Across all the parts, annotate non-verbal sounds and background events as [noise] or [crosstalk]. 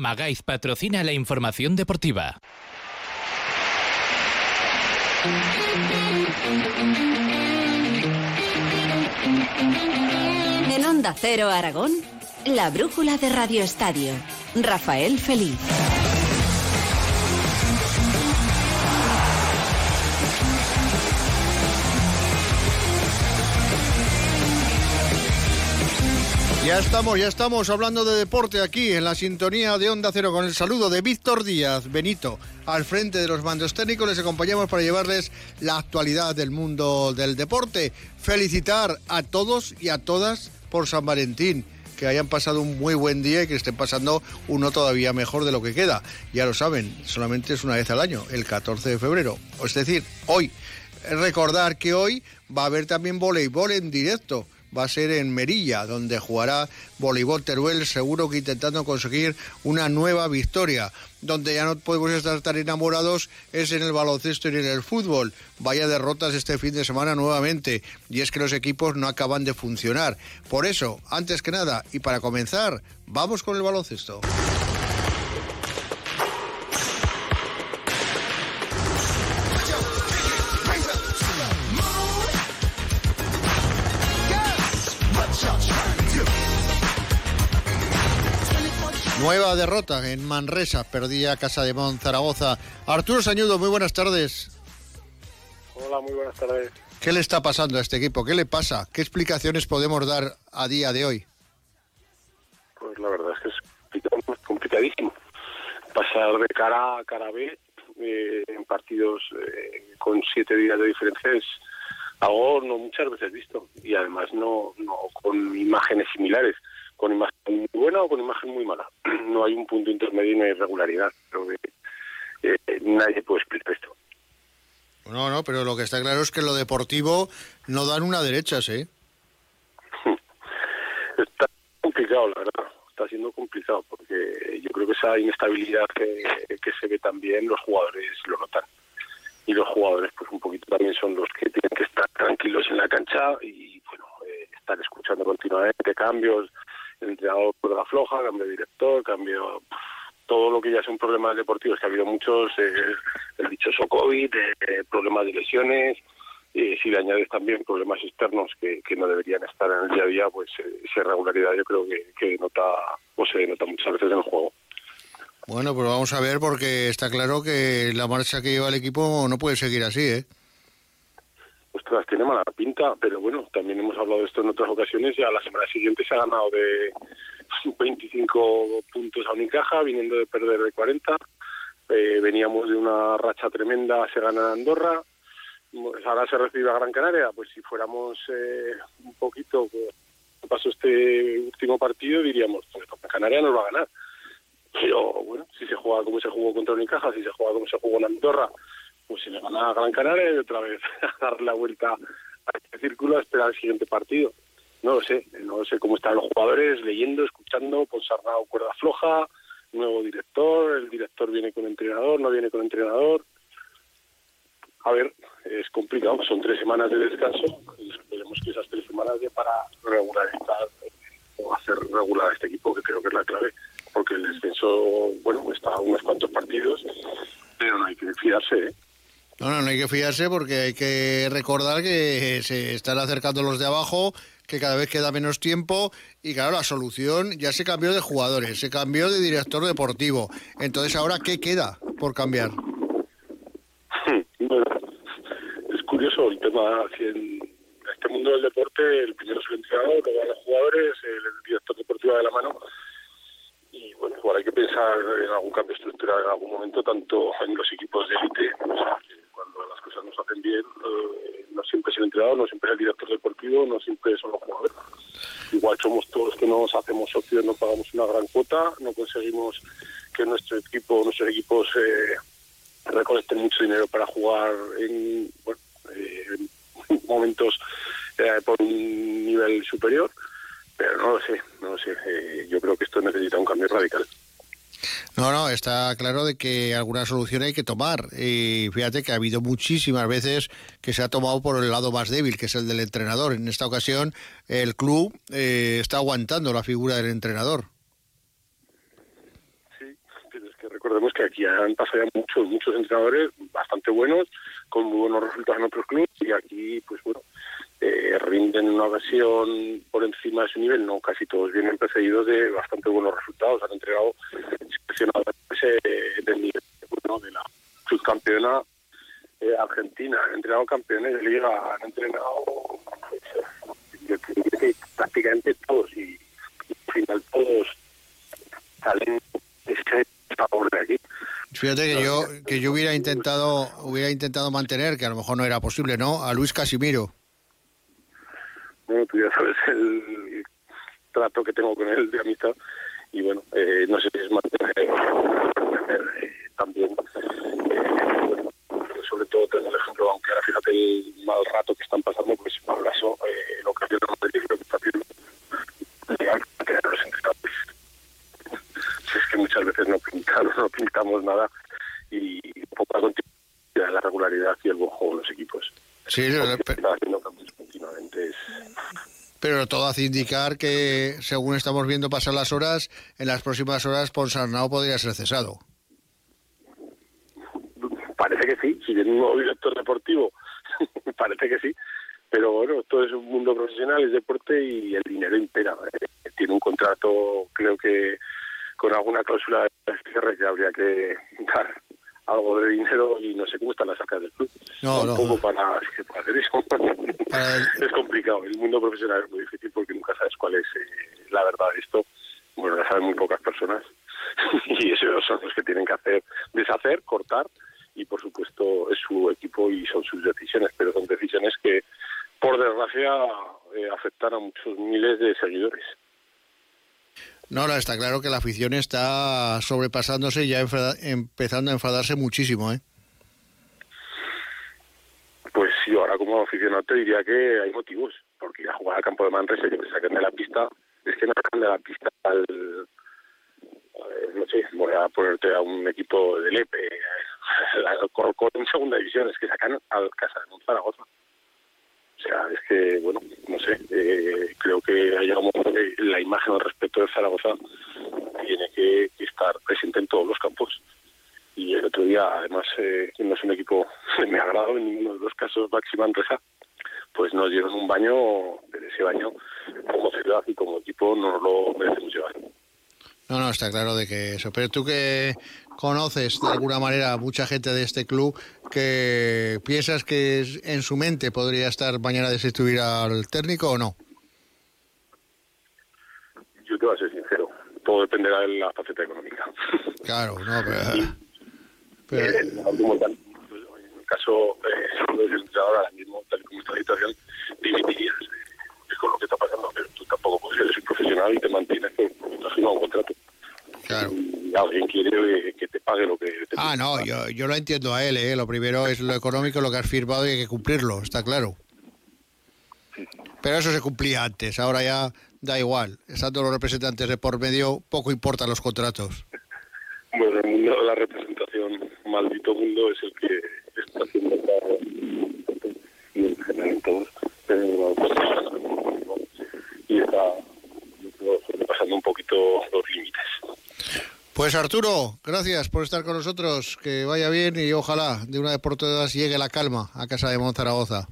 Magaiz patrocina la información deportiva. En Onda Cero Aragón, la brújula de Radio Estadio. Rafael Feliz. Ya estamos, ya estamos hablando de deporte aquí en la sintonía de Onda Cero con el saludo de Víctor Díaz Benito. Al frente de los mandos técnicos les acompañamos para llevarles la actualidad del mundo del deporte. Felicitar a todos y a todas por San Valentín que hayan pasado un muy buen día y que estén pasando uno todavía mejor de lo que queda. Ya lo saben, solamente es una vez al año, el 14 de febrero. Es decir, hoy. Recordar que hoy va a haber también voleibol en directo va a ser en Merilla, donde jugará Voleibol Teruel, seguro que intentando conseguir una nueva victoria. Donde ya no podemos estar tan enamorados es en el baloncesto y en el fútbol. Vaya derrotas este fin de semana nuevamente. Y es que los equipos no acaban de funcionar. Por eso, antes que nada, y para comenzar, vamos con el baloncesto. Nueva derrota en Manresa, perdía Casa de Mon Zaragoza. Arturo Sañudo, muy buenas tardes. Hola, muy buenas tardes. ¿Qué le está pasando a este equipo? ¿Qué le pasa? ¿Qué explicaciones podemos dar a día de hoy? Pues la verdad es que es complicadísimo. Pasar de cara a cara B eh, en partidos eh, con siete días de diferencia es algo no muchas veces visto y además no, no con imágenes similares con imagen muy buena o con imagen muy mala. [clears throat] No hay un punto intermedio ni irregularidad. Creo que eh, nadie puede explicar esto. No, no, pero lo que está claro es que lo deportivo no dan una derecha, ¿sí? [laughs] Está complicado, la verdad. Está siendo complicado porque yo creo que esa inestabilidad que, que se ve también los jugadores lo notan. Y los jugadores, pues un poquito también son los que tienen que estar tranquilos en la cancha y, bueno, eh, estar escuchando continuamente cambios, el entrenador la floja, cambio de director, cambio todo lo que ya son problemas deportivos, que ha habido muchos, eh, el dichoso COVID, eh, problemas de lesiones, y si le añades también problemas externos que, que, no deberían estar en el día a día, pues eh, esa irregularidad yo creo que, que nota o se nota muchas veces en el juego. Bueno, pues vamos a ver porque está claro que la marcha que lleva el equipo no puede seguir así, ¿eh? Ostras, tiene mala pinta, pero bueno, también hemos hablado de esto en otras ocasiones, ya la semana siguiente se ha ganado de [laughs] 25 puntos a Unicaja, viniendo de perder de 40, eh, veníamos de una racha tremenda, se gana Andorra, ahora se recibe a Gran Canaria, pues si fuéramos eh, un poquito, pues, pasó este último partido, diríamos, pues Canaria nos va a ganar. Pero bueno, si se juega como se jugó contra Unicaja, si se juega como se jugó en Andorra, pues se le van a Gran Canaria y otra vez [laughs] a dar la vuelta a este círculo a esperar el siguiente partido. No lo sé, no sé cómo están los jugadores, leyendo, escuchando, Ponsarnau cuerda floja, nuevo director, el director viene con entrenador, no viene con entrenador. A ver, es complicado, son tres semanas de descanso y esperemos que esas tres semanas de para regularizar o hacer regular este equipo, que creo que es la clave, porque el descenso, bueno, está a unos cuantos partidos, pero no hay que fiarse, ¿eh? No, no, no hay que fiarse porque hay que recordar que se están acercando los de abajo, que cada vez queda menos tiempo y claro, la solución ya se cambió de jugadores, se cambió de director deportivo. Entonces, ¿ahora qué queda por cambiar? es curioso el tema, en este mundo del deporte, el primero es el entrenador, luego los jugadores, el director deportivo de la mano y bueno, igual hay que pensar en algún cambio estructural en algún momento, tanto en los equipos de élite, las cosas nos hacen bien, eh, no siempre es el entrenador, no siempre es el director deportivo, no siempre son los jugadores. Igual somos todos que nos hacemos socios, no pagamos una gran cuota, no conseguimos que nuestro equipo, nuestros equipos eh, recolecten mucho dinero para jugar en, bueno, eh, en momentos eh, por un nivel superior pero no lo sé, no lo sé. Yo creo que esto necesita un cambio radical. No, no, está claro de que alguna solución hay que tomar. Y fíjate que ha habido muchísimas veces que se ha tomado por el lado más débil, que es el del entrenador. En esta ocasión, el club eh, está aguantando la figura del entrenador. Sí, recordemos que aquí han pasado ya muchos, muchos entrenadores bastante buenos, con muy buenos resultados en otros clubes, y aquí, pues bueno, eh, rinden una versión por encima de su nivel, no casi todos vienen precedidos de bastante buenos resultados, han entregado seleccionadores eh, del nivel bueno, de la subcampeona eh, argentina, han entrenado campeones de liga, han entrenado prácticamente todos y, al final todos salen ese favor de aquí. Fíjate que yo que yo hubiera intentado hubiera intentado mantener, que a lo mejor no era posible, ¿no? A Luis Casimiro. Bueno, tú ya sabes [laughs] el trato que tengo con él de amistad y bueno, eh, no sé si es mantener, eh, también eh, sobre todo tener el ejemplo, aunque ahora fíjate el mal rato que están pasando, pues Paulaso, eh, lo que yo no que está haciendo que entrenadores. Es que muchas veces no pintamos, [laughs] no pintamos nada y poca continuidad la regularidad y el buen juego de los equipos. Sí, está haciendo cambios pero todo hace indicar que, según estamos viendo pasar las horas, en las próximas horas Ponsarnau podría ser cesado. Parece que sí, si tiene un nuevo director deportivo, [laughs] parece que sí. Pero bueno, todo es un mundo profesional, es deporte y el dinero impera. Eh, tiene un contrato, creo que con alguna cláusula de cierre que habría que dar algo de dinero y no sé cómo están las arcas del club. No, no, poco para, hacer eso. [laughs] [laughs] Es complicado. El mundo profesional es muy difícil porque nunca sabes cuál es eh, la verdad de esto. Bueno, la saben muy pocas personas [laughs] y esos son los que tienen que hacer, deshacer, cortar y por supuesto es su equipo y son sus decisiones, pero son decisiones que por desgracia eh, afectan a muchos miles de seguidores. No, no, está claro que la afición está sobrepasándose y ya empezando a enfadarse muchísimo, ¿eh? Pues yo ahora aficionado te diría que hay motivos, porque ir a jugar al campo de Manresa y que te saquen de la pista, es que no sacan de la pista al... no sé, voy a ponerte a un equipo del EPE, al Corcón en segunda división, es que sacan al Casa de Zaragoza. O sea, es que, bueno, no sé, eh, creo que hay la imagen al respecto de Zaragoza tiene que, estar presente en todos los campos. Y el otro día, además, eh, no es un equipo [laughs] de mi agrado en ninguno de los casos, Máxima Andresa, pues nos dieron un baño, de ese baño, como ciudad y como equipo, no lo merecemos llevar. No, no, está claro de que eso. Pero tú que conoces de alguna manera a mucha gente de este club, que piensas que en su mente podría estar mañana de destituir al técnico o no? Yo te voy a ser sincero, todo dependerá de la faceta económica. Claro, no, pero... [laughs] pero... Eh, caso eh, [laughs] del entrenador ahora mismo, tal como está la situación, dimitirías. Con lo que está pasando, pero tú tampoco puedes ser profesional y te mantienes con un contrato. Claro. Y alguien quiere que te pague lo que te Ah, no, yo, yo lo entiendo a él, ¿eh? Lo primero es lo económico, lo que has firmado y hay que cumplirlo, está claro. Pero eso se cumplía antes, ahora ya da igual. Estando los representantes de por medio, poco importan los contratos. Bueno, el mundo de la representación, maldito mundo, es el que haciendo y en general todos. Y está sobrepasando un poquito los límites. Pues Arturo, gracias por estar con nosotros, que vaya bien y ojalá de una vez por todas llegue la calma a casa de Monzaragoza.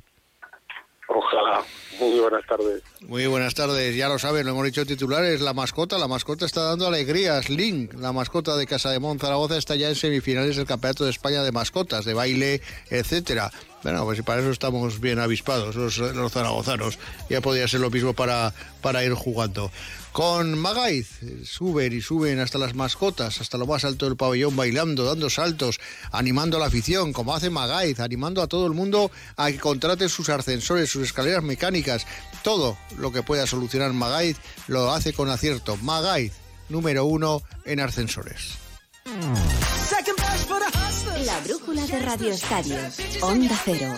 Muy buenas tardes. Muy buenas tardes. Ya lo saben, lo hemos dicho titulares, la mascota. La mascota está dando alegrías. Link, la mascota de Casa de Monzaragoza, está ya en semifinales del Campeonato de España de Mascotas, de baile, etcétera. Bueno, pues para eso estamos bien avispados los, los zaragozanos. Ya podría ser lo mismo para, para ir jugando con Magaiz. Suben y suben hasta las mascotas, hasta lo más alto del pabellón, bailando, dando saltos, animando a la afición, como hace Magaiz, animando a todo el mundo a que contrate sus ascensores, sus escaleras mecánicas. Todo lo que pueda solucionar Magaiz lo hace con acierto. Magaiz, número uno en ascensores. La brújula de Radio Estadio, Onda Cero.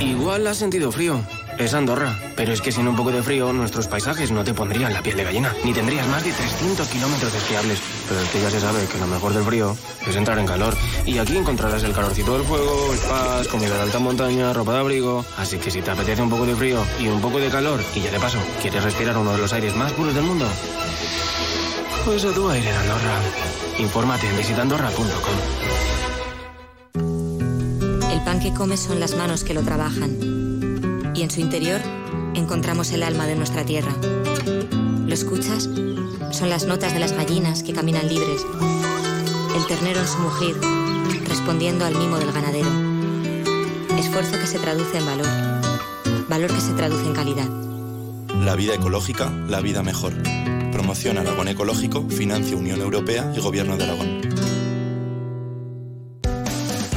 Igual ha sentido frío. Es Andorra, pero es que sin un poco de frío nuestros paisajes no te pondrían la piel de gallina, ni tendrías más de 300 kilómetros esquiables. Pero es que ya se sabe que lo mejor del frío es entrar en calor. Y aquí encontrarás el calorcito del fuego, spas, comida de alta montaña, ropa de abrigo. Así que si te apetece un poco de frío y un poco de calor, y ya de paso, ¿quieres respirar uno de los aires más puros del mundo? Tú a ir en Andorra. Infórmate en visitandorra.com. El pan que comes son las manos que lo trabajan. Y en su interior encontramos el alma de nuestra tierra. ¿Lo escuchas? Son las notas de las gallinas que caminan libres. El ternero en su mugir, respondiendo al mimo del ganadero. Esfuerzo que se traduce en valor. Valor que se traduce en calidad. La vida ecológica, la vida mejor. Promoción Aragón Ecológico, financia Unión Europea y Gobierno de Aragón.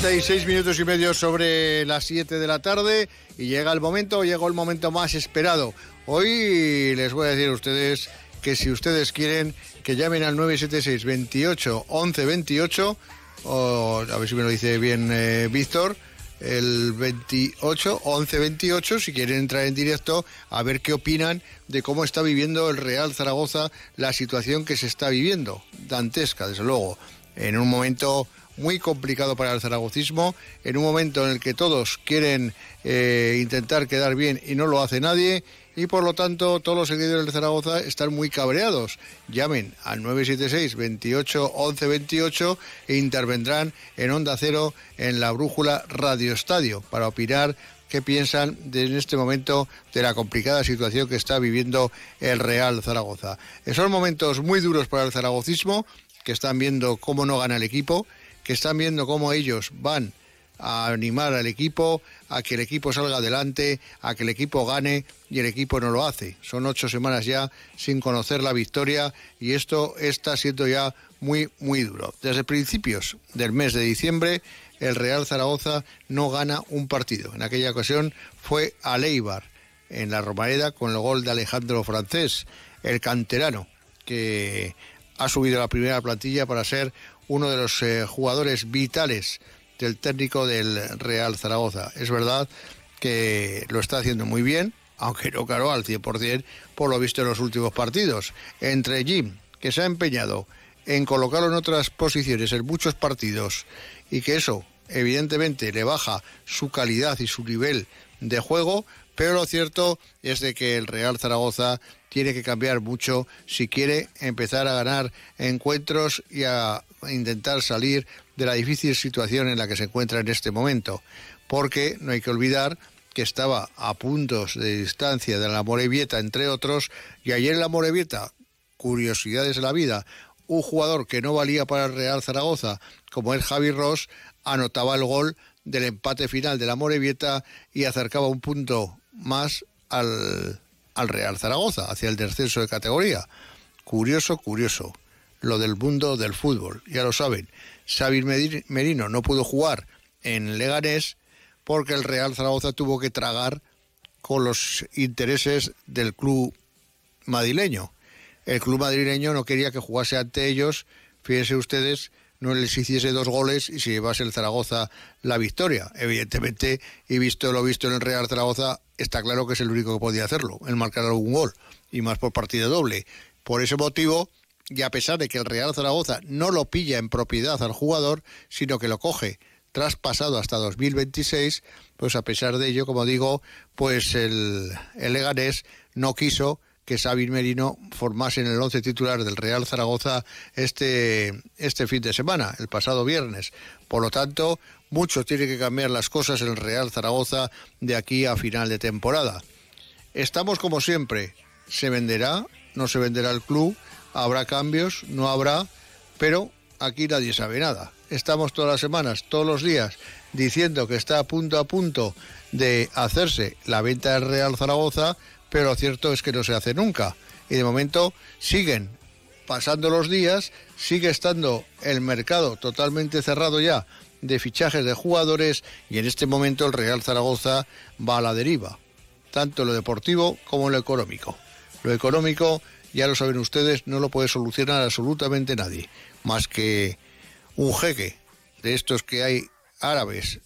36 minutos y medio sobre las 7 de la tarde y llega el momento, llegó el momento más esperado. Hoy les voy a decir a ustedes que si ustedes quieren que llamen al 976 28 11 28 o a ver si me lo dice bien eh, Víctor el 28 11 28 si quieren entrar en directo a ver qué opinan de cómo está viviendo el Real Zaragoza la situación que se está viviendo dantesca desde luego en un momento muy complicado para el zaragocismo, en un momento en el que todos quieren eh, intentar quedar bien y no lo hace nadie, y por lo tanto todos los seguidores de Zaragoza están muy cabreados. Llamen al 976 28 11 28 e intervendrán en Onda Cero en la Brújula Radio Estadio para opinar qué piensan de, en este momento de la complicada situación que está viviendo el Real Zaragoza. Son momentos muy duros para el zaragocismo, que están viendo cómo no gana el equipo, que están viendo cómo ellos van a animar al equipo, a que el equipo salga adelante, a que el equipo gane y el equipo no lo hace. Son ocho semanas ya sin conocer la victoria y esto está siendo ya muy, muy duro. Desde principios del mes de diciembre, el Real Zaragoza no gana un partido. En aquella ocasión fue a Leibar, en la Romareda, con el gol de Alejandro Francés, el canterano, que ha subido a la primera plantilla para ser uno de los eh, jugadores vitales del técnico del Real Zaragoza. Es verdad que lo está haciendo muy bien, aunque no caro al 100% por lo visto en los últimos partidos. Entre Jim, que se ha empeñado en colocarlo en otras posiciones en muchos partidos y que eso evidentemente le baja su calidad y su nivel de juego, pero lo cierto es de que el Real Zaragoza tiene que cambiar mucho si quiere empezar a ganar encuentros y a intentar salir de la difícil situación en la que se encuentra en este momento, porque no hay que olvidar que estaba a puntos de distancia de la Morevieta, entre otros, y ayer en la Morevieta, curiosidades de la vida, un jugador que no valía para el Real Zaragoza, como es Javi Ross, anotaba el gol del empate final de la Morevieta y acercaba un punto más al, al Real Zaragoza, hacia el descenso de categoría. Curioso, curioso lo del mundo del fútbol. Ya lo saben, Xavi Merino no pudo jugar en Leganés porque el Real Zaragoza tuvo que tragar con los intereses del club madrileño. El club madrileño no quería que jugase ante ellos, fíjense ustedes, no les hiciese dos goles y se llevase el Zaragoza la victoria. Evidentemente, y visto lo visto en el Real Zaragoza, está claro que es el único que podía hacerlo, el marcar algún gol, y más por partido doble. Por ese motivo, y a pesar de que el Real Zaragoza no lo pilla en propiedad al jugador, sino que lo coge traspasado hasta 2026, pues a pesar de ello, como digo, pues el, el Leganés no quiso que Xavi Merino formase en el once titular del Real Zaragoza este, este fin de semana, el pasado viernes. Por lo tanto, mucho tiene que cambiar las cosas en el Real Zaragoza de aquí a final de temporada. Estamos como siempre, se venderá, no se venderá el club, habrá cambios, no habrá, pero aquí nadie sabe nada. Estamos todas las semanas, todos los días, diciendo que está a punto a punto de hacerse la venta del Real Zaragoza, pero lo cierto es que no se hace nunca. Y de momento siguen pasando los días, sigue estando el mercado totalmente cerrado ya de fichajes de jugadores y en este momento el Real Zaragoza va a la deriva, tanto en lo deportivo como en lo económico. Lo económico, ya lo saben ustedes, no lo puede solucionar absolutamente nadie, más que un jeque de estos que hay árabes,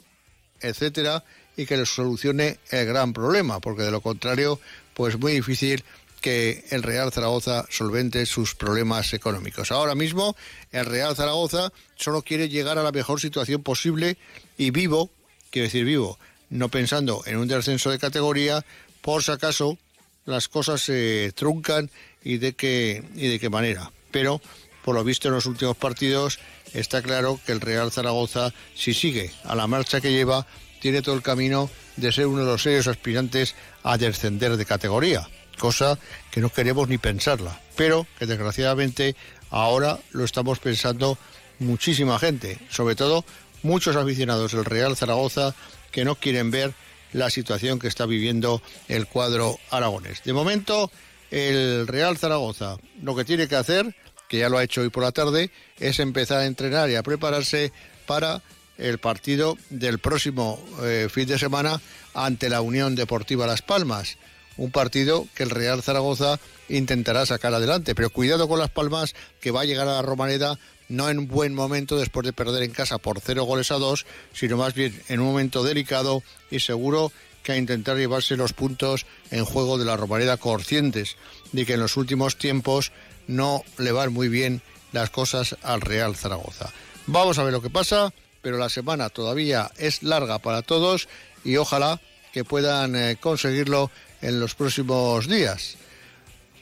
etcétera, y que les solucione el gran problema, porque de lo contrario, pues muy difícil que el Real Zaragoza solvente sus problemas económicos. Ahora mismo el Real Zaragoza solo quiere llegar a la mejor situación posible y vivo, quiero decir vivo, no pensando en un descenso de categoría, por si acaso las cosas se truncan y de qué y de qué manera. Pero por lo visto en los últimos partidos está claro que el Real Zaragoza, si sigue a la marcha que lleva, tiene todo el camino de ser uno de los serios aspirantes a descender de categoría cosa que no queremos ni pensarla, pero que desgraciadamente ahora lo estamos pensando muchísima gente, sobre todo muchos aficionados del Real Zaragoza que no quieren ver la situación que está viviendo el cuadro aragonés. De momento, el Real Zaragoza lo que tiene que hacer, que ya lo ha hecho hoy por la tarde, es empezar a entrenar y a prepararse para el partido del próximo eh, fin de semana ante la Unión Deportiva Las Palmas un partido que el Real Zaragoza intentará sacar adelante. Pero cuidado con Las Palmas, que va a llegar a la Romaneda no en buen momento después de perder en casa por cero goles a dos, sino más bien en un momento delicado y seguro que a intentar llevarse los puntos en juego de la Romareda conscientes de que en los últimos tiempos no le van muy bien las cosas al Real Zaragoza. Vamos a ver lo que pasa, pero la semana todavía es larga para todos y ojalá que puedan eh, conseguirlo en los próximos días.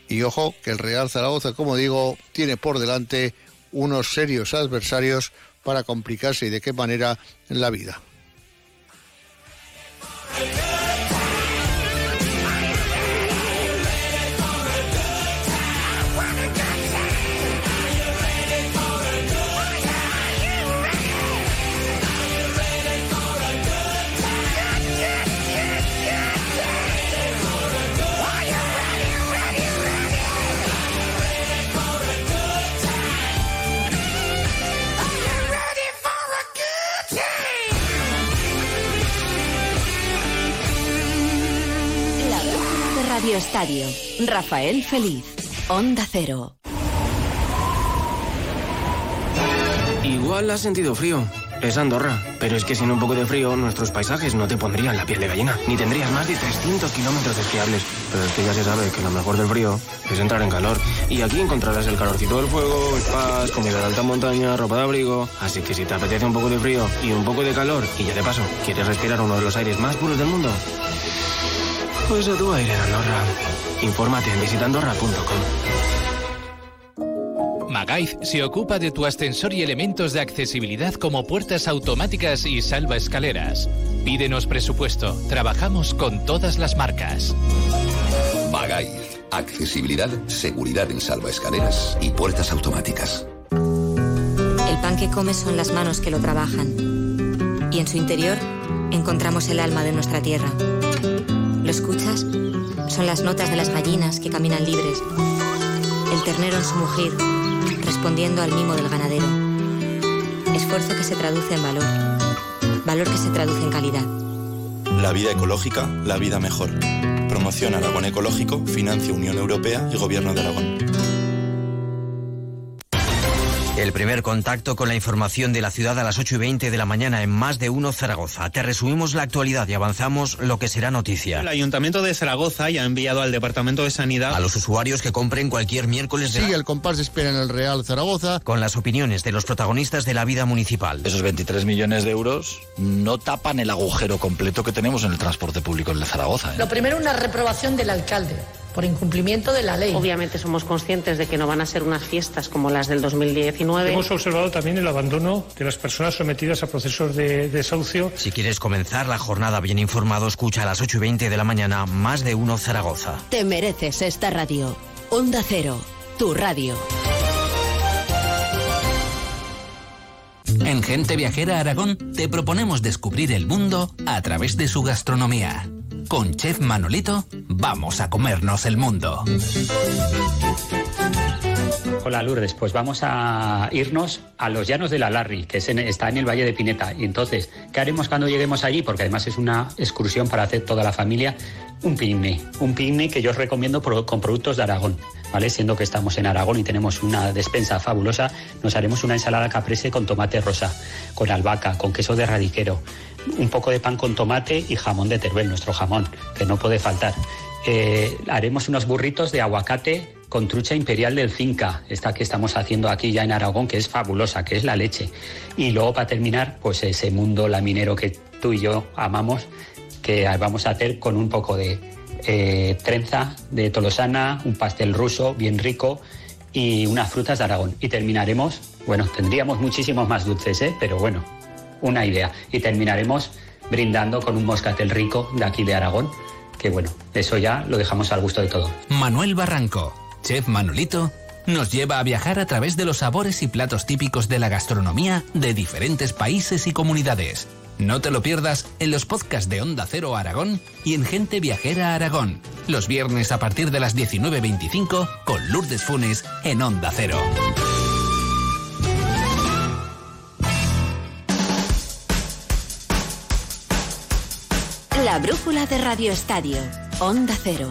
Y ojo que el Real Zaragoza, como digo, tiene por delante unos serios adversarios para complicarse y de qué manera en la vida. Radio Estadio. Rafael Feliz. Onda Cero. Igual has sentido frío. Es Andorra. Pero es que sin un poco de frío, nuestros paisajes no te pondrían la piel de gallina. Ni tendrías más de 300 kilómetros esquiables. Pero es que ya se sabe que lo mejor del frío es entrar en calor. Y aquí encontrarás el calorcito del fuego, spas, comida de alta montaña, ropa de abrigo. Así que si te apetece un poco de frío y un poco de calor, y ya de paso, ¿quieres respirar uno de los aires más puros del mundo? Pues a tu aire Andorra. Infórmate en visitandorra.com. Magaiz se ocupa de tu ascensor y elementos de accesibilidad como puertas automáticas y salva escaleras. Pídenos presupuesto. Trabajamos con todas las marcas. Magaiz. Accesibilidad, seguridad en salva escaleras y puertas automáticas. El pan que comes son las manos que lo trabajan. Y en su interior encontramos el alma de nuestra tierra. ¿Lo escuchas? Son las notas de las gallinas que caminan libres. El ternero en su mugir, respondiendo al mimo del ganadero. Esfuerzo que se traduce en valor. Valor que se traduce en calidad. La vida ecológica, la vida mejor. Promoción Aragón Ecológico, financia Unión Europea y Gobierno de Aragón. El primer contacto con la información de la ciudad a las 8 y 20 de la mañana en Más de Uno Zaragoza. Te resumimos la actualidad y avanzamos lo que será noticia. El Ayuntamiento de Zaragoza ya ha enviado al Departamento de Sanidad a los usuarios que compren cualquier miércoles de... Sigue el compás de espera en el Real Zaragoza. Con las opiniones de los protagonistas de la vida municipal. Esos 23 millones de euros no tapan el agujero completo que tenemos en el transporte público en Zaragoza. ¿eh? Lo primero, una reprobación del alcalde por incumplimiento de la ley. Obviamente somos conscientes de que no van a ser unas fiestas como las del 2019. Hemos observado también el abandono de las personas sometidas a procesos de desahucio. Si quieres comenzar la jornada bien informado, escucha a las 8 y 20 de la mañana más de uno Zaragoza. Te mereces esta radio. Onda Cero, tu radio. En Gente Viajera Aragón te proponemos descubrir el mundo a través de su gastronomía. Con Chef Manolito vamos a comernos el mundo. Hola Lourdes, pues vamos a irnos a los llanos de la Larry, que está en el Valle de Pineta. Y entonces, ¿qué haremos cuando lleguemos allí? Porque además es una excursión para hacer toda la familia. Un picnic, un picnic que yo os recomiendo con productos de Aragón, ¿vale? Siendo que estamos en Aragón y tenemos una despensa fabulosa, nos haremos una ensalada caprese con tomate rosa, con albahaca, con queso de radiquero, un poco de pan con tomate y jamón de Teruel, nuestro jamón, que no puede faltar. Eh, haremos unos burritos de aguacate con trucha imperial del Cinca, esta que estamos haciendo aquí ya en Aragón, que es fabulosa, que es la leche. Y luego para terminar, pues ese mundo laminero que tú y yo amamos, que vamos a hacer con un poco de eh, trenza de tolosana, un pastel ruso bien rico y unas frutas de Aragón. Y terminaremos, bueno, tendríamos muchísimos más dulces, ¿eh? pero bueno, una idea. Y terminaremos brindando con un moscatel rico de aquí de Aragón, que bueno, eso ya lo dejamos al gusto de todos. Manuel Barranco, chef Manolito, nos lleva a viajar a través de los sabores y platos típicos de la gastronomía de diferentes países y comunidades. No te lo pierdas en los podcasts de Onda Cero Aragón y en Gente Viajera Aragón, los viernes a partir de las 19.25 con Lourdes Funes en Onda Cero. La brújula de Radio Estadio. Onda Cero.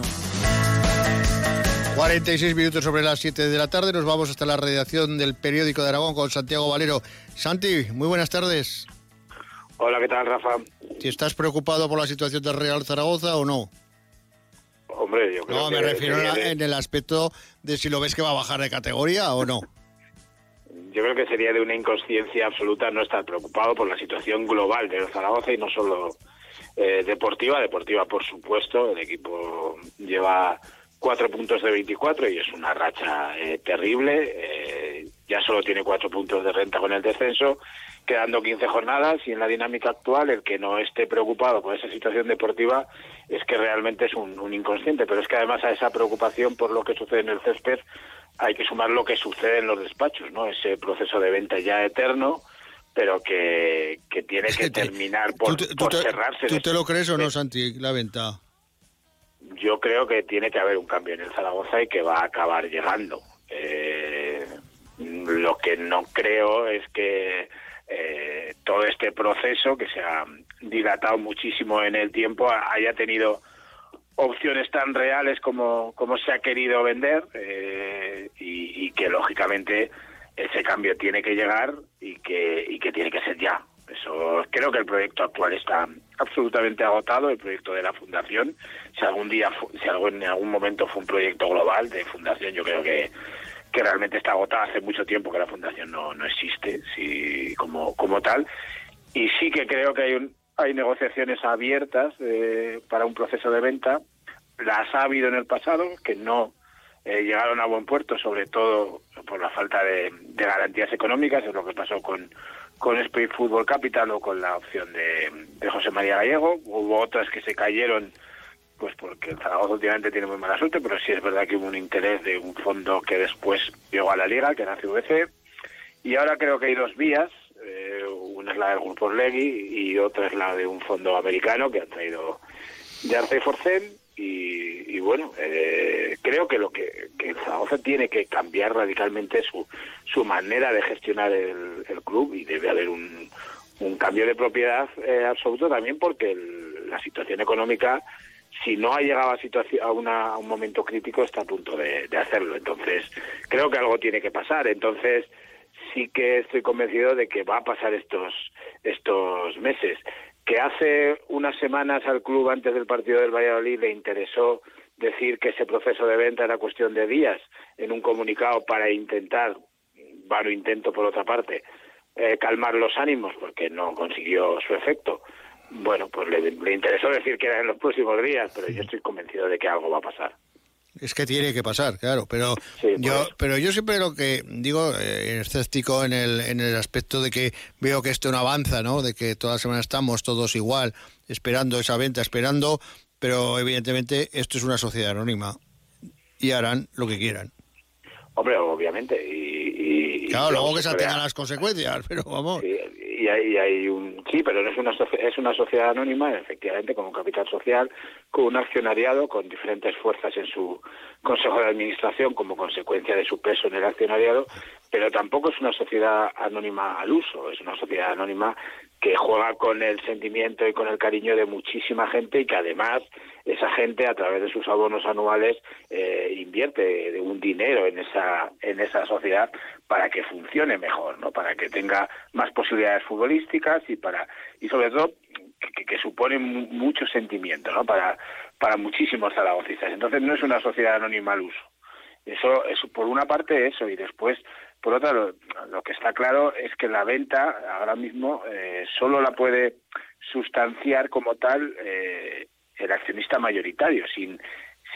46 minutos sobre las 7 de la tarde. Nos vamos hasta la redacción del periódico de Aragón con Santiago Valero. Santi, muy buenas tardes. Hola, ¿qué tal, Rafa? ¿Si estás preocupado por la situación del Real Zaragoza o no? Hombre, yo creo No, que... me refiero en el aspecto de si lo ves que va a bajar de categoría o no. Yo creo que sería de una inconsciencia absoluta no estar preocupado por la situación global del Zaragoza y no solo eh, deportiva. Deportiva, por supuesto. El equipo lleva cuatro puntos de 24 y es una racha eh, terrible. Eh, ya solo tiene cuatro puntos de renta con el descenso, quedando 15 jornadas y en la dinámica actual el que no esté preocupado por esa situación deportiva es que realmente es un, un inconsciente. Pero es que además a esa preocupación por lo que sucede en el césped hay que sumar lo que sucede en los despachos, ¿no? Ese proceso de venta ya eterno, pero que, que tiene que [laughs] terminar por, ¿Tú te, tú por te- cerrarse. tú te lo crees o no, Santi, la venta? Yo creo que tiene que haber un cambio en el Zaragoza y que va a acabar llegando. Eh, lo que no creo es que eh, todo este proceso, que se ha dilatado muchísimo en el tiempo, haya tenido opciones tan reales como, como se ha querido vender eh, y, y que lógicamente ese cambio tiene que llegar y que, y que tiene que ser ya. Eso creo que el proyecto actual está absolutamente agotado, el proyecto de la fundación. Si algún día, si algo, en algún momento fue un proyecto global de fundación, yo creo que, que realmente está agotado. Hace mucho tiempo que la fundación no, no existe sí, como, como tal. Y sí que creo que hay, un, hay negociaciones abiertas eh, para un proceso de venta. Las ha habido en el pasado, que no eh, llegaron a buen puerto, sobre todo por la falta de, garantías económicas, es lo que pasó con, con Spain Football Capital o con la opción de, de José María Gallego. Hubo otras que se cayeron pues porque el Zaragoza últimamente tiene muy mala suerte, pero sí es verdad que hubo un interés de un fondo que después llegó a la liga, que era CVC, y ahora creo que hay dos vías, eh, una es la del Grupo Orlegui y otra es la de un fondo americano que han traído de Arte Forcen, y, y bueno, eh, creo que lo que, que Zaragoza tiene que cambiar radicalmente su, su manera de gestionar el, el club y debe haber un, un cambio de propiedad eh, absoluto también porque el- la situación económica si no ha llegado a, situación, a, una- a un momento crítico está a punto de, de hacerlo. Entonces, creo que algo tiene que pasar. Entonces, sí que estoy convencido de que va a pasar estos, estos meses. Que hace unas semanas al club, antes del partido del Valladolid, le interesó decir que ese proceso de venta era cuestión de días en un comunicado para intentar, vano intento por otra parte, eh, calmar los ánimos porque no consiguió su efecto. Bueno, pues le, le interesó decir que era en los próximos días, pero yo estoy convencido de que algo va a pasar. Es que tiene que pasar, claro, pero Sí, yo pero yo siempre lo que digo, eh, escéptico en el, en el aspecto de que veo que esto no avanza, ¿no? De que toda la semana estamos todos igual, esperando esa venta, esperando, pero evidentemente esto es una sociedad anónima y harán lo que quieran. Hombre, obviamente. Y, Claro, luego que se atengan las consecuencias, pero vamos. y, y hay, y hay un sí, pero es una es una sociedad anónima, efectivamente, con un capital social, con un accionariado, con diferentes fuerzas en su consejo de administración como consecuencia de su peso en el accionariado, pero tampoco es una sociedad anónima al uso, es una sociedad anónima que juega con el sentimiento y con el cariño de muchísima gente y que además esa gente a través de sus abonos anuales eh, invierte un dinero en esa en esa sociedad para que funcione mejor, ¿no? Para que tenga más posibilidades futbolísticas y para y sobre todo que, que supone mu- mucho sentimiento, ¿no? Para para muchísimos zaragocistas. Entonces no es una sociedad anónima al uso. Eso es por una parte eso y después por lo, lo que está claro es que la venta ahora mismo eh, solo la puede sustanciar como tal eh, el accionista mayoritario sin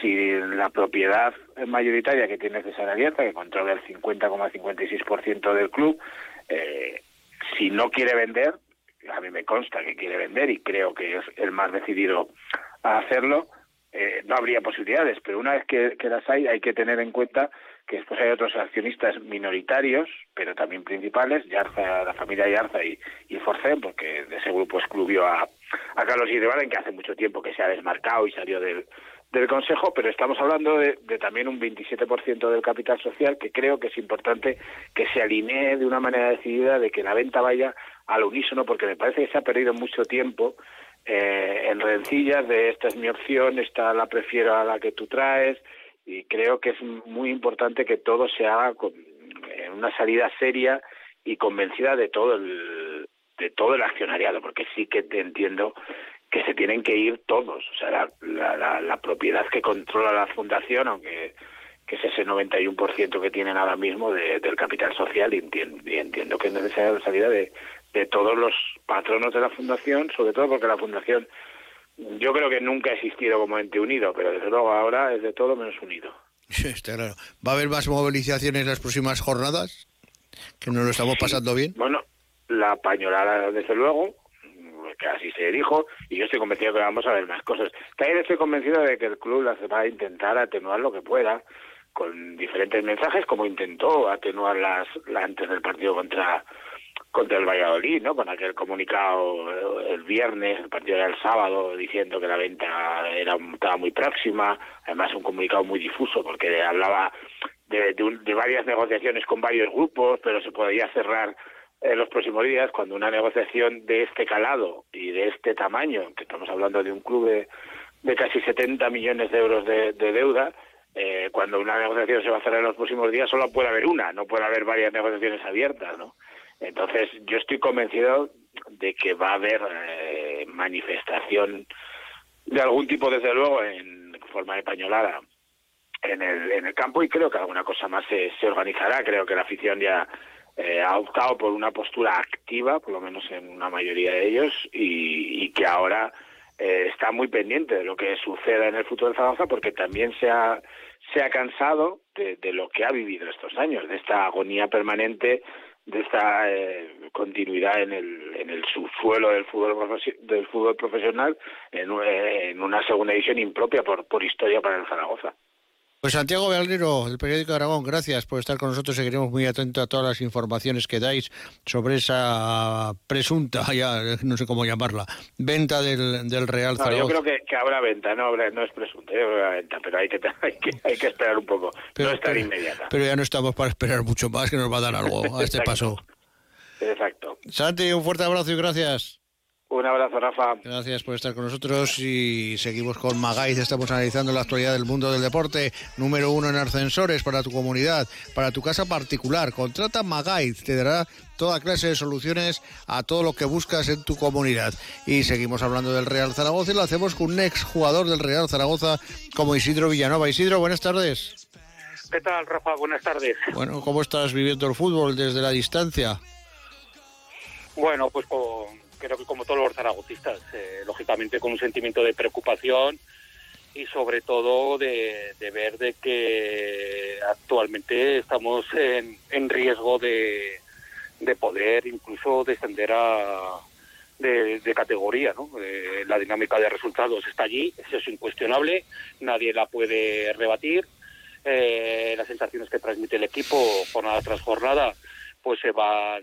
sin la propiedad mayoritaria que tiene César Abierta, que controla el 50,56% del club, eh, si no quiere vender, a mí me consta que quiere vender y creo que es el más decidido a hacerlo, eh, no habría posibilidades, pero una vez que las hay, hay que tener en cuenta que después hay otros accionistas minoritarios, pero también principales, Yarza, la familia Yarza y, y Forcén, porque de ese grupo excluyó a, a Carlos Guidevalen, que hace mucho tiempo que se ha desmarcado y salió del, del Consejo, pero estamos hablando de, de también un 27% del capital social, que creo que es importante que se alinee de una manera decidida de que la venta vaya al unísono, porque me parece que se ha perdido mucho tiempo eh, en rencillas de esta es mi opción, esta la prefiero a la que tú traes, y creo que es muy importante que todo se haga con en una salida seria y convencida de todo el de todo el accionariado, porque sí que entiendo que se tienen que ir todos, o sea, la, la propiedad que controla la fundación, aunque que es ese 91% que tienen ahora mismo de, del capital social, y entiendo, y entiendo que es necesaria la salida de, de todos los patronos de la fundación, sobre todo porque la fundación yo creo que nunca ha existido como ente unido, pero desde luego ahora es de todo menos unido. Sí, [laughs] está claro. ¿Va a haber más movilizaciones las próximas jornadas? Que nos lo estamos pasando bien. Bueno, la pañolada, desde luego, que así se dijo, y yo estoy convencido que vamos a ver más cosas. También estoy convencido de que el club las va a intentar atenuar lo que pueda, con diferentes mensajes, como intentó atenuar las, la antes del partido contra contra el Valladolid, ¿no? Con aquel comunicado eh, el viernes, el partido era el sábado, diciendo que la venta era estaba muy próxima, además un comunicado muy difuso porque hablaba de, de, un- de varias negociaciones con varios grupos, pero se podía cerrar en los próximos días cuando una negociación de este calado y de este tamaño, que estamos hablando de un club de, de casi 70 millones de euros de, de deuda, eh, cuando una negociación se va a cerrar en los próximos días solo puede haber una, no puede haber varias negociaciones abiertas, ¿no? Entonces, yo estoy convencido de que va a haber eh, manifestación de algún tipo, desde luego, en forma de pañolada en el, en el campo y creo que alguna cosa más se, se organizará. Creo que la afición ya eh, ha optado por una postura activa, por lo menos en una mayoría de ellos, y, que ahora eh, está muy pendiente de lo que suceda en el futuro de Zaragoza porque también se ha, se ha cansado de, de lo que ha vivido estos años, de esta agonía permanente de esta eh, continuidad en el, en el subsuelo del fútbol, del fútbol profesional eh, en una segunda edición impropia por, por historia para el Zaragoza. Pues Santiago Bernero, del periódico de Aragón, gracias por estar con nosotros. Seguiremos muy atentos a todas las informaciones que dais sobre esa presunta, [laughs] ya no sé cómo llamarla, venta del, del Real No, yo Zaragoza. creo que, que habrá venta, no, habrá- no es que habrá venta, pero hay que, [laughs] hay que, hay que esperar un poco, Pero- no es tan pero- inmediata. Pero ya no estamos para esperar mucho más, que nos va a dar algo a este [laughs] paso. Exacto. Santi, un fuerte abrazo y gracias. Un abrazo, Rafa. Gracias por estar con nosotros y seguimos con Magaiz. Estamos analizando la actualidad del mundo del deporte. Número uno en ascensores para tu comunidad, para tu casa particular. Contrata Magaiz, te dará toda clase de soluciones a todo lo que buscas en tu comunidad. Y seguimos hablando del Real Zaragoza y lo hacemos con un ex jugador del Real Zaragoza como Isidro Villanova. Isidro, buenas tardes. ¿Qué tal, Rafa? Buenas tardes. Bueno, ¿cómo estás viviendo el fútbol desde la distancia? Bueno, pues con- creo que como todos los zaragocistas, eh, lógicamente con un sentimiento de preocupación y sobre todo de, ver de que actualmente estamos en, riesgo de, de poder incluso descender a de, de categoría, ¿no? Eh, la dinámica de resultados está allí, eso es incuestionable, nadie la puede rebatir. Eh, las sensaciones que transmite el equipo jornada tras jornada pues se van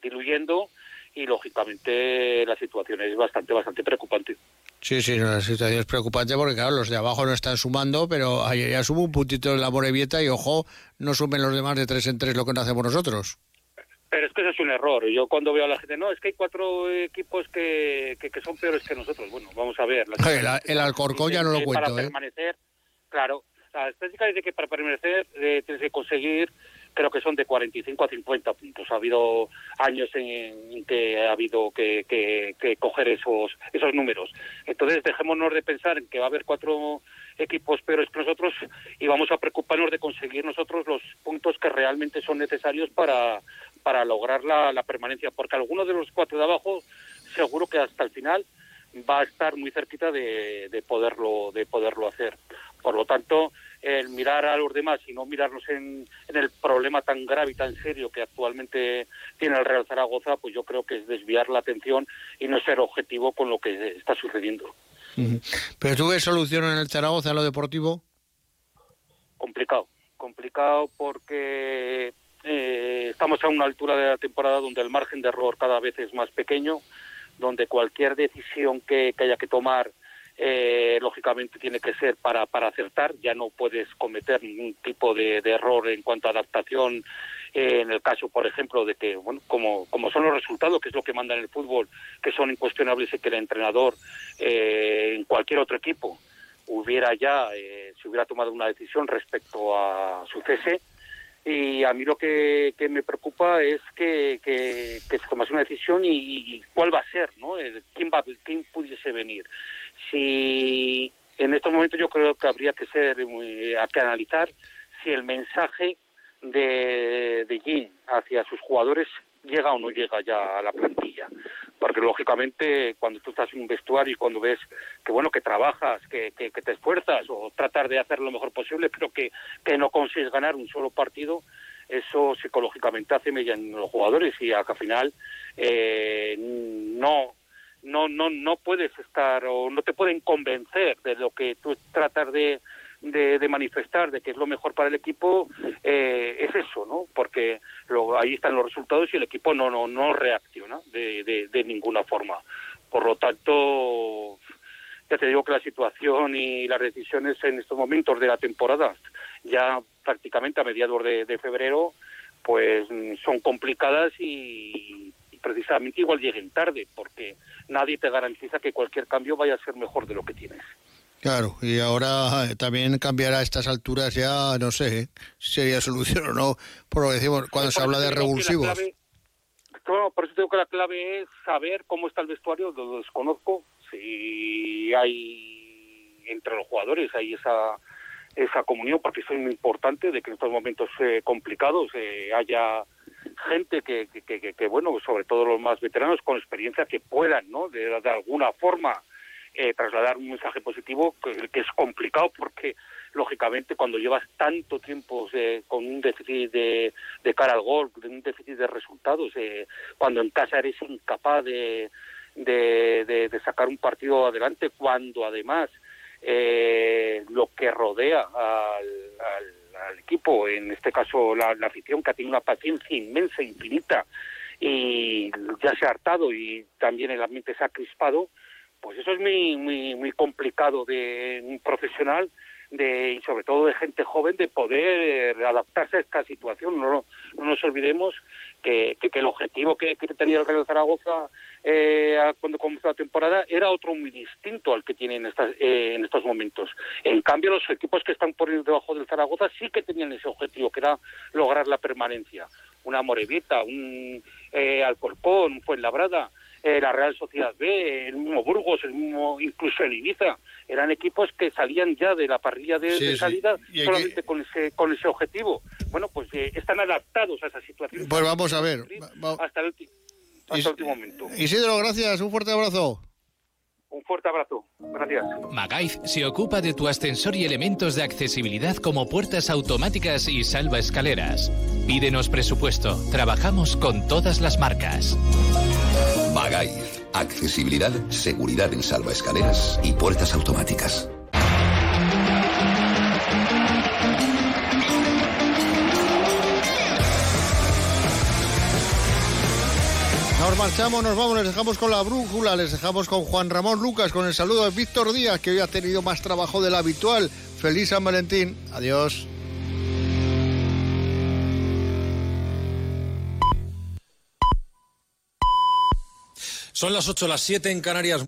diluyendo y lógicamente la situación es bastante, bastante preocupante. Sí, sí, la situación es preocupante porque, claro, los de abajo no están sumando, pero ayer ya subo un puntito en la Morevieta y, ojo, no sumen los demás de tres en tres lo que no hacemos nosotros. Pero es que eso es un error. Yo cuando veo a la gente, no, es que hay cuatro equipos que, que, son peores que nosotros. Bueno, vamos a ver. el, Alcorcón ya no lo cuento, Para ¿eh? permanecer, claro, la estadística dice que para permanecer eh, tienes que conseguir creo que son de 45 a 50 puntos. Ha habido años en, que ha habido que, que, coger esos, esos números. Entonces, dejémonos de pensar en que va a haber cuatro equipos peores que nosotros y vamos a preocuparnos de conseguir nosotros los puntos que realmente son necesarios para, para lograr la, la permanencia, porque alguno de los cuatro de abajo seguro que hasta el final va a estar muy cerquita de, de poderlo de poderlo hacer. Por lo tanto, el mirar a los demás y no mirarnos en, el problema tan grave y tan serio que actualmente tiene el Real Zaragoza, pues yo creo que es desviar la atención y no ser objetivo con lo que está sucediendo. ¿Pero tú ves solución en el Zaragoza en lo deportivo? Complicado, complicado porque eh, estamos a una altura de la temporada donde el margen de error cada vez es más pequeño, donde cualquier decisión que haya que tomar eh, lógicamente tiene que ser para, para acertar, ya no puedes cometer ningún tipo de, error en cuanto a adaptación, eh, en el caso, por ejemplo, de que, bueno, como, como son los resultados, que es lo que manda en el fútbol, que son incuestionables y que el entrenador eh, en cualquier otro equipo hubiera ya, se hubiera tomado una decisión respecto a su cese, y a mí lo que, me preocupa es que, se tomase una decisión y, cuál va a ser, ¿no? ¿Quién, va, quién pudiese venir? si en estos momentos yo creo que habría que ser a que analizar si el mensaje de, de hacia sus jugadores llega o no llega ya a la plantilla porque lógicamente cuando tú estás en un vestuario y cuando ves que bueno que trabajas que, que, te esfuerzas o tratar de hacer lo mejor posible pero que, que no consigues ganar un solo partido eso psicológicamente hace mella en los jugadores y al final eh, no no no no puedes estar o no te pueden convencer de lo que tú tratas de, de, manifestar de que es lo mejor para el equipo eh, es eso no porque lo, ahí están los resultados y el equipo no no no reacciona de, de, ninguna forma por lo tanto ya te digo que la situación y las decisiones en estos momentos de la temporada ya prácticamente a mediados de, de febrero pues son complicadas y precisamente igual lleguen tarde, porque nadie te garantiza que cualquier cambio vaya a ser mejor de lo que tienes. Claro, y ahora eh, también cambiar a estas alturas ya, no sé, ¿eh? si sería solución o no, por lo que decimos, cuando se habla de revulsivos. por eso tengo que la clave es saber cómo está el vestuario, lo desconozco, si hay entre los jugadores hay esa esa comunión, porque es muy importante de que en estos momentos eh, complicados haya gente que, que, que, bueno, sobre todo los más veteranos con experiencia que puedan, ¿no? De, de alguna forma eh, trasladar un mensaje positivo que, es complicado porque lógicamente cuando llevas tanto tiempo eh, con un déficit de, de, cara al gol, un déficit de resultados, eh, cuando en casa eres incapaz de, de, de, sacar un partido adelante, cuando además eh, lo que rodea al, equipo, en este caso la, afición que ha tenido una paciencia inmensa, infinita, y ya se ha hartado y también el ambiente se ha crispado, pues eso es muy, muy, muy complicado de un profesional de, y sobre todo de gente joven de poder adaptarse a esta situación. No, no nos olvidemos que, que, el objetivo que, que, tenía el Real Zaragoza eh, cuando comenzó la temporada era otro muy distinto al que tiene en, estas, eh, en estos momentos. En cambio, los equipos que están por debajo del Zaragoza sí que tenían ese objetivo, que era lograr la permanencia. Una Morevita, un eh, Alcorcón, un Fuenlabrada, eh, la Real Sociedad B, el mismo Burgos, el mismo incluso el Ibiza, eran equipos que salían ya de la parrilla de, salida solamente con ese con ese objetivo. Bueno, pues eh, están adaptados a esa situación. Pues vamos a ver. Hasta el, último momento. Isidro, gracias, un fuerte abrazo. Un fuerte abrazo. Gracias. Magaiz se ocupa de tu ascensor y elementos de accesibilidad como puertas automáticas y salva escaleras. Pídenos presupuesto. Trabajamos con todas las marcas. Magaiz. Accesibilidad, seguridad en salva escaleras y puertas automáticas. Nos marchamos, nos vamos, les dejamos con la brújula, les dejamos con Juan Ramón Lucas, con el saludo de Víctor Díaz, que hoy ha tenido más trabajo del habitual. Feliz San Valentín. Adiós. Son las 8, las 7 en Canarias.